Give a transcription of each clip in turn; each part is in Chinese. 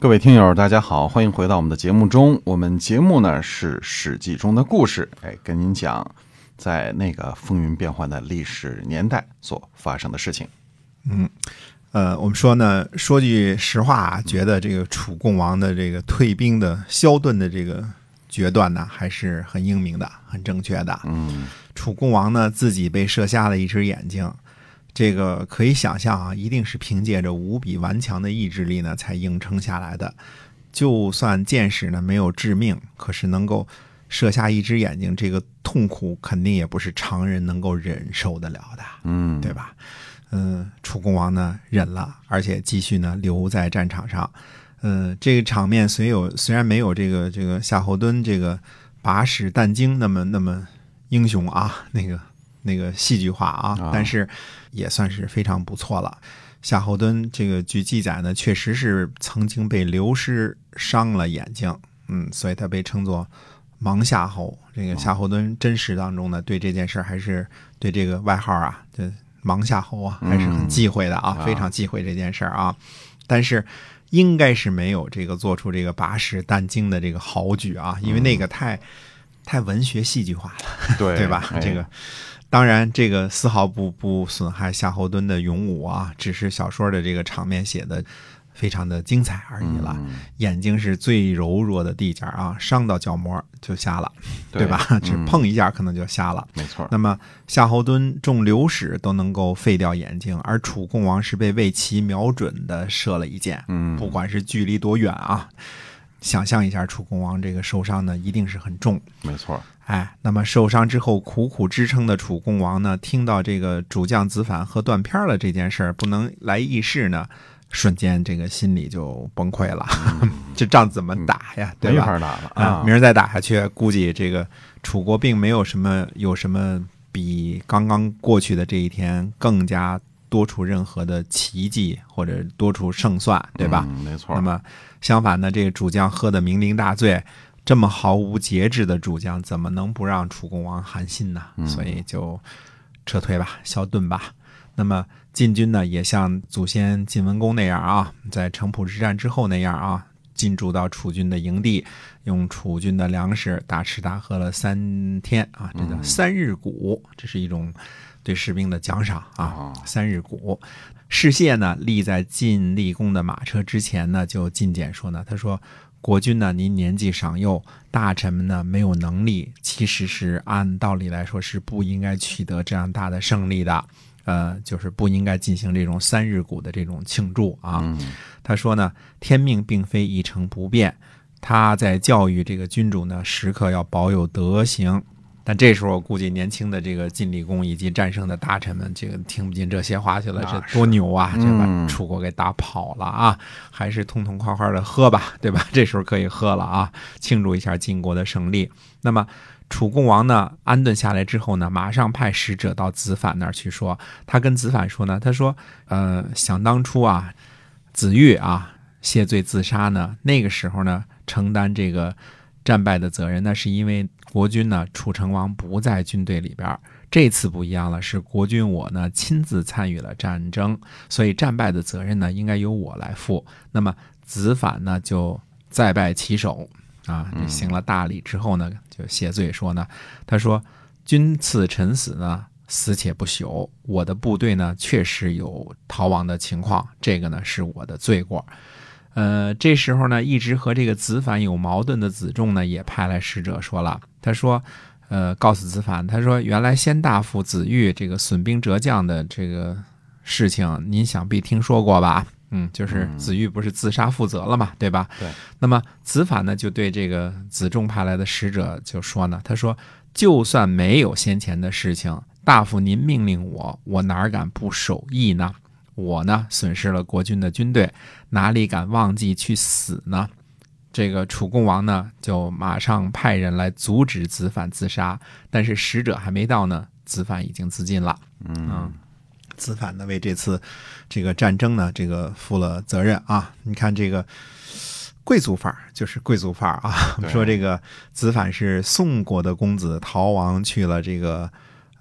各位听友，大家好，欢迎回到我们的节目中。我们节目呢是《史记》中的故事，哎，跟您讲在那个风云变幻的历史年代所发生的事情。嗯，呃，我们说呢，说句实话啊，觉得这个楚共王的这个退兵的萧顿的这个决断呢，还是很英明的，很正确的。嗯，楚共王呢自己被射瞎了一只眼睛。这个可以想象啊，一定是凭借着无比顽强的意志力呢，才硬撑下来的。就算箭矢呢没有致命，可是能够射下一只眼睛，这个痛苦肯定也不是常人能够忍受得了的，嗯，对吧？嗯，楚共王呢忍了，而且继续呢留在战场上。嗯，这个场面虽有虽然没有这个这个夏侯惇这个把屎弹精那么那么英雄啊，那个。那个戏剧化啊，但是也算是非常不错了。夏侯惇这个据记载呢，确实是曾经被刘师伤了眼睛，嗯，所以他被称作盲夏侯。这个夏侯惇真实当中呢，对这件事还是对这个外号啊，这盲夏侯啊，还是很忌讳的啊，非常忌讳这件事啊。但是应该是没有这个做出这个拔石弹精的这个豪举啊，因为那个太太文学戏剧化了，对对吧？这个。当然，这个丝毫不不损害夏侯惇的勇武啊，只是小说的这个场面写的非常的精彩而已了。眼睛是最柔弱的地界啊，伤到角膜就瞎了，对吧？只碰一下可能就瞎了。没错。那么夏侯惇中流矢都能够废掉眼睛，而楚共王是被魏齐瞄准的射了一箭，嗯，不管是距离多远啊。想象一下，楚共王这个受伤呢，一定是很重。没错，哎，那么受伤之后苦苦支撑的楚共王呢，听到这个主将子反喝断片了这件事儿不能来议事呢，瞬间这个心里就崩溃了。这仗怎么打呀？对吧？没法打了啊！明儿再打下去，估计这个楚国并没有什么有什么比刚刚过去的这一天更加。多出任何的奇迹或者多出胜算，对吧？没错。那么相反呢，这个主将喝得酩酊大醉，这么毫无节制的主将，怎么能不让楚共王寒心呢？所以就撤退吧，消遁吧。那么晋军呢，也像祖先晋文公那样啊，在城濮之战之后那样啊，进驻到楚军的营地，用楚军的粮食大吃大喝了三天啊，这叫三日谷，这是一种。对士兵的奖赏啊，三日鼓。士燮呢立在晋厉公的马车之前呢，就进谏说呢，他说：“国君呢，您年纪尚幼，大臣们呢没有能力，其实是按道理来说是不应该取得这样大的胜利的，呃，就是不应该进行这种三日鼓的这种庆祝啊。”他说呢，天命并非一成不变，他在教育这个君主呢，时刻要保有德行。但这时候，我估计年轻的这个晋厉公以及战胜的大臣们，这个听不进这些话去了。这多牛啊！这把楚国给打跑了啊！还是痛痛快快的喝吧，对吧？这时候可以喝了啊，庆祝一下晋国的胜利。那么楚共王呢，安顿下来之后呢，马上派使者到子反那儿去说。他跟子反说呢，他说：“呃，想当初啊，子玉啊谢罪自杀呢，那个时候呢，承担这个。”战败的责任，那是因为国君呢，楚成王不在军队里边。这次不一样了，是国君我呢亲自参与了战争，所以战败的责任呢，应该由我来负。那么子反呢，就再拜其手啊，行了大礼之后呢，就谢罪说呢，他说：“君赐臣死呢，死且不朽。我的部队呢，确实有逃亡的情况，这个呢，是我的罪过。”呃，这时候呢，一直和这个子反有矛盾的子仲呢，也派来使者说了，他说，呃，告诉子反，他说，原来先大夫子玉这个损兵折将的这个事情，您想必听说过吧？嗯，就是子玉不是自杀负责了嘛，对吧？对。那么子反呢，就对这个子仲派来的使者就说呢，他说，就算没有先前的事情，大夫您命令我，我哪敢不守义呢？我呢，损失了国君的军队，哪里敢忘记去死呢？这个楚共王呢，就马上派人来阻止子反自杀，但是使者还没到呢，子反已经自尽了。嗯，子反呢，为这次这个战争呢，这个负了责任啊。你看这个贵族范儿，就是贵族范儿啊。说这个子反是宋国的公子，逃亡去了这个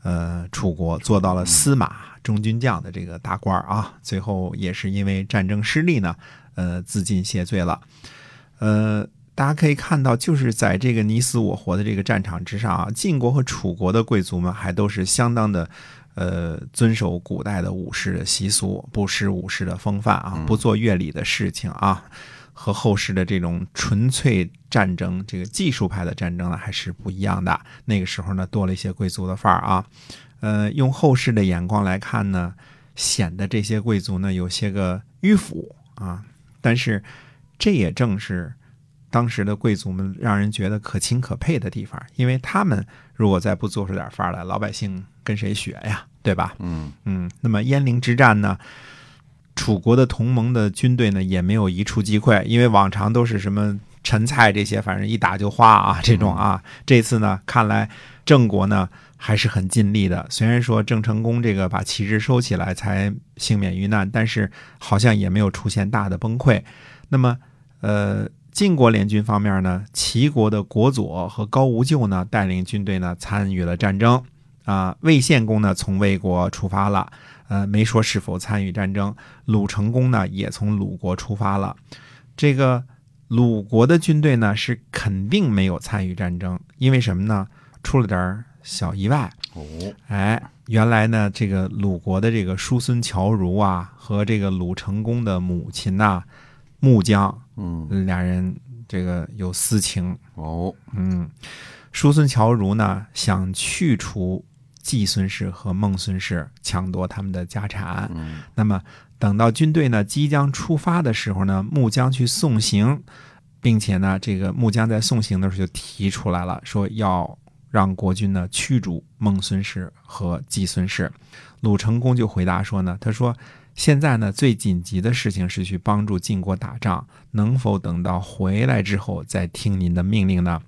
呃楚国，做到了司马。中军将的这个大官啊，最后也是因为战争失利呢，呃自尽谢罪了。呃，大家可以看到，就是在这个你死我活的这个战场之上啊，晋国和楚国的贵族们还都是相当的。呃，遵守古代的武士的习俗，不失武士的风范啊，不做乐礼的事情啊，和后世的这种纯粹战争、这个技术派的战争呢，还是不一样的。那个时候呢，多了一些贵族的范儿啊。呃，用后世的眼光来看呢，显得这些贵族呢有些个迂腐啊。但是，这也正是当时的贵族们让人觉得可亲可佩的地方，因为他们如果再不做出点范儿来，老百姓跟谁学呀？对吧？嗯嗯，那么鄢陵之战呢，楚国的同盟的军队呢也没有一触即溃，因为往常都是什么陈蔡这些，反正一打就花啊这种啊。这次呢，看来郑国呢还是很尽力的。虽然说郑成功这个把旗帜收起来才幸免于难，但是好像也没有出现大的崩溃。那么，呃，晋国联军方面呢，齐国的国佐和高无咎呢带领军队呢参与了战争。啊，魏献公呢从魏国出发了，呃，没说是否参与战争。鲁成功呢也从鲁国出发了。这个鲁国的军队呢是肯定没有参与战争，因为什么呢？出了点小意外。哦，哎，原来呢，这个鲁国的这个叔孙侨如啊，和这个鲁成功的母亲呐，穆姜，嗯，俩人这个有私情。哦，嗯，叔孙侨如呢想去除。季孙氏和孟孙氏抢夺他们的家产。嗯，那么等到军队呢即将出发的时候呢，穆姜去送行，并且呢，这个穆姜在送行的时候就提出来了，说要让国君呢驱逐孟孙氏和季孙氏。鲁成公就回答说呢，他说现在呢最紧急的事情是去帮助晋国打仗，能否等到回来之后再听您的命令呢？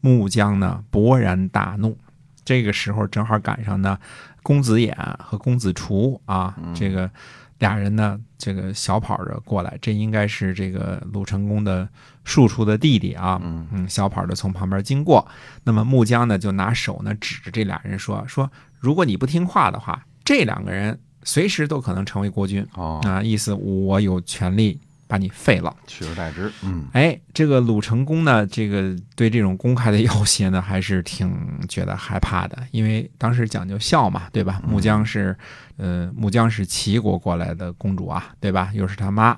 穆姜呢勃然大怒。这个时候正好赶上呢，公子偃和公子除啊，这个俩人呢，这个小跑着过来，这应该是这个鲁成公的庶出的弟弟啊，嗯，小跑着从旁边经过。那么穆姜呢，就拿手呢指着这俩人说：“说如果你不听话的话，这两个人随时都可能成为国君啊，意思我有权利。”把你废了，取而代之。嗯，哎，这个鲁成公呢，这个对这种公开的要挟呢，还是挺觉得害怕的，因为当时讲究孝嘛，对吧？穆姜是，呃，穆姜是齐国过来的公主啊，对吧？又是他妈，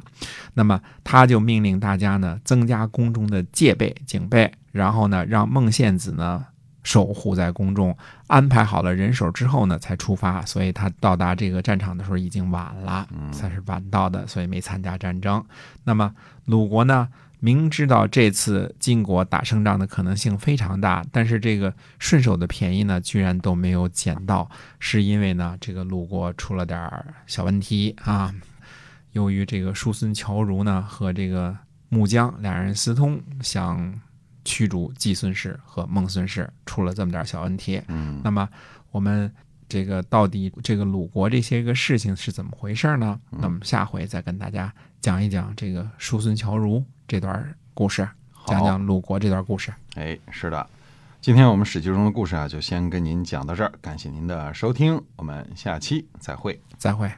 那么他就命令大家呢，增加宫中的戒备警备，然后呢，让孟献子呢。守护在宫中，安排好了人手之后呢，才出发。所以他到达这个战场的时候已经晚了，算是晚到的，所以没参加战争。那么鲁国呢，明知道这次晋国打胜仗的可能性非常大，但是这个顺手的便宜呢，居然都没有捡到，是因为呢，这个鲁国出了点小问题啊。由于这个叔孙侨如呢和这个穆姜两人私通，想。驱逐季孙氏和孟孙氏出了这么点小问题，嗯，那么我们这个到底这个鲁国这些个事情是怎么回事呢？那么下回再跟大家讲一讲这个叔孙侨如这段故事，讲讲鲁国这段故事。哎，是的，今天我们史记中的故事啊，就先跟您讲到这儿，感谢您的收听，我们下期再会，再会。